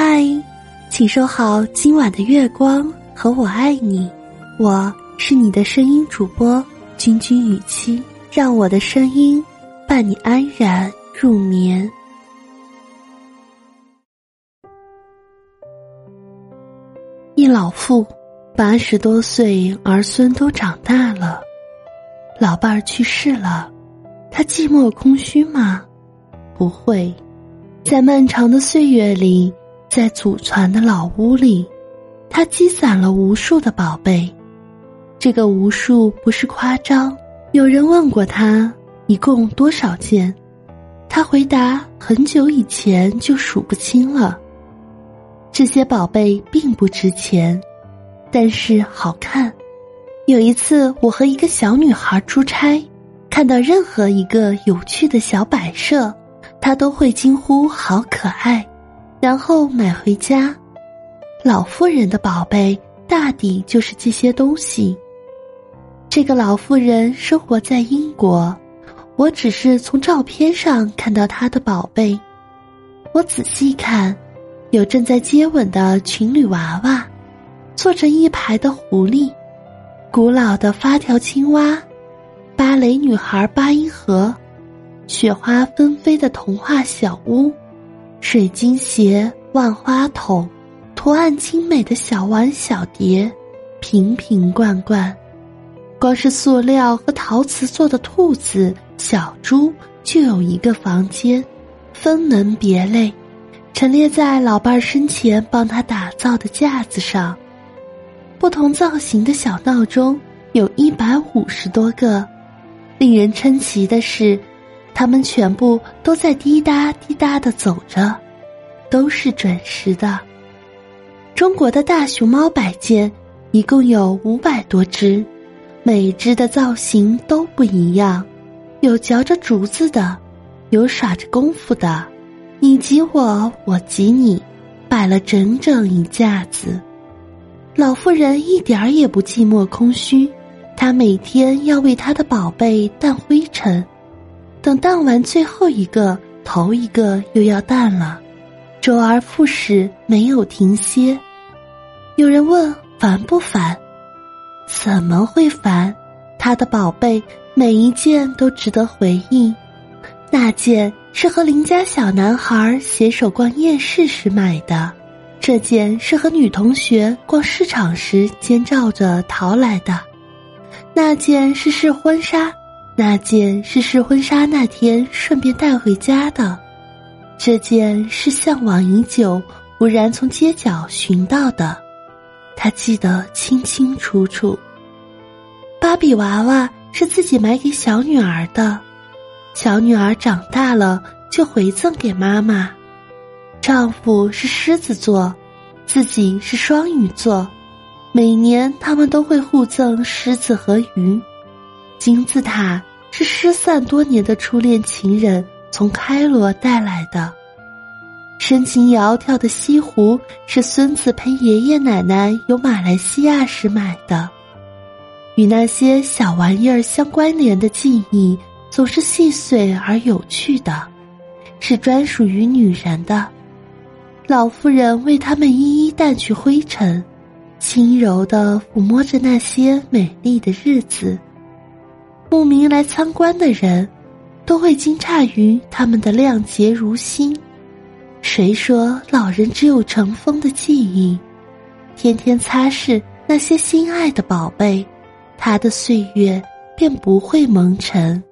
嗨，请收好今晚的月光和我爱你。我是你的声音主播君君雨期，让我的声音伴你安然入眠。一老妇，八十多岁，儿孙都长大了，老伴儿去世了，他寂寞空虚吗？不会，在漫长的岁月里。在祖传的老屋里，他积攒了无数的宝贝。这个无数不是夸张。有人问过他一共多少件，他回答：很久以前就数不清了。这些宝贝并不值钱，但是好看。有一次，我和一个小女孩出差，看到任何一个有趣的小摆设，她都会惊呼：“好可爱！”然后买回家，老妇人的宝贝大抵就是这些东西。这个老妇人生活在英国，我只是从照片上看到她的宝贝。我仔细看，有正在接吻的情侣娃娃，坐成一排的狐狸，古老的发条青蛙，芭蕾女孩八音盒，雪花纷飞的童话小屋。水晶鞋、万花筒、图案精美的小碗小碟，瓶瓶罐罐，光是塑料和陶瓷做的兔子、小猪就有一个房间，分门别类，陈列在老伴儿生前帮他打造的架子上。不同造型的小闹钟有一百五十多个，令人称奇的是。他们全部都在滴答滴答的走着，都是准时的。中国的大熊猫摆件一共有五百多只，每只的造型都不一样，有嚼着竹子的，有耍着功夫的，你挤我，我挤你，摆了整整一架子。老妇人一点儿也不寂寞空虚，她每天要为她的宝贝掸灰尘。等荡完最后一个，头一个又要淡了，周而复始，没有停歇。有人问烦不烦？怎么会烦？他的宝贝每一件都值得回忆。那件是和邻家小男孩携手逛夜市时买的，这件是和女同学逛市场时肩照着淘来的，那件是试婚纱。那件是试婚纱那天顺便带回家的，这件是向往已久，忽然从街角寻到的，他记得清清楚楚。芭比娃娃是自己买给小女儿的，小女儿长大了就回赠给妈妈。丈夫是狮子座，自己是双鱼座，每年他们都会互赠狮子和鱼。金字塔是失散多年的初恋情人从开罗带来的，深情窈窕的西湖是孙子陪爷爷奶奶游马来西亚时买的。与那些小玩意儿相关联的记忆总是细碎而有趣的，是专属于女人的。老妇人为他们一一掸去灰尘，轻柔的抚摸着那些美丽的日子。慕名来参观的人，都会惊诧于他们的亮洁如新。谁说老人只有尘封的记忆？天天擦拭那些心爱的宝贝，他的岁月便不会蒙尘。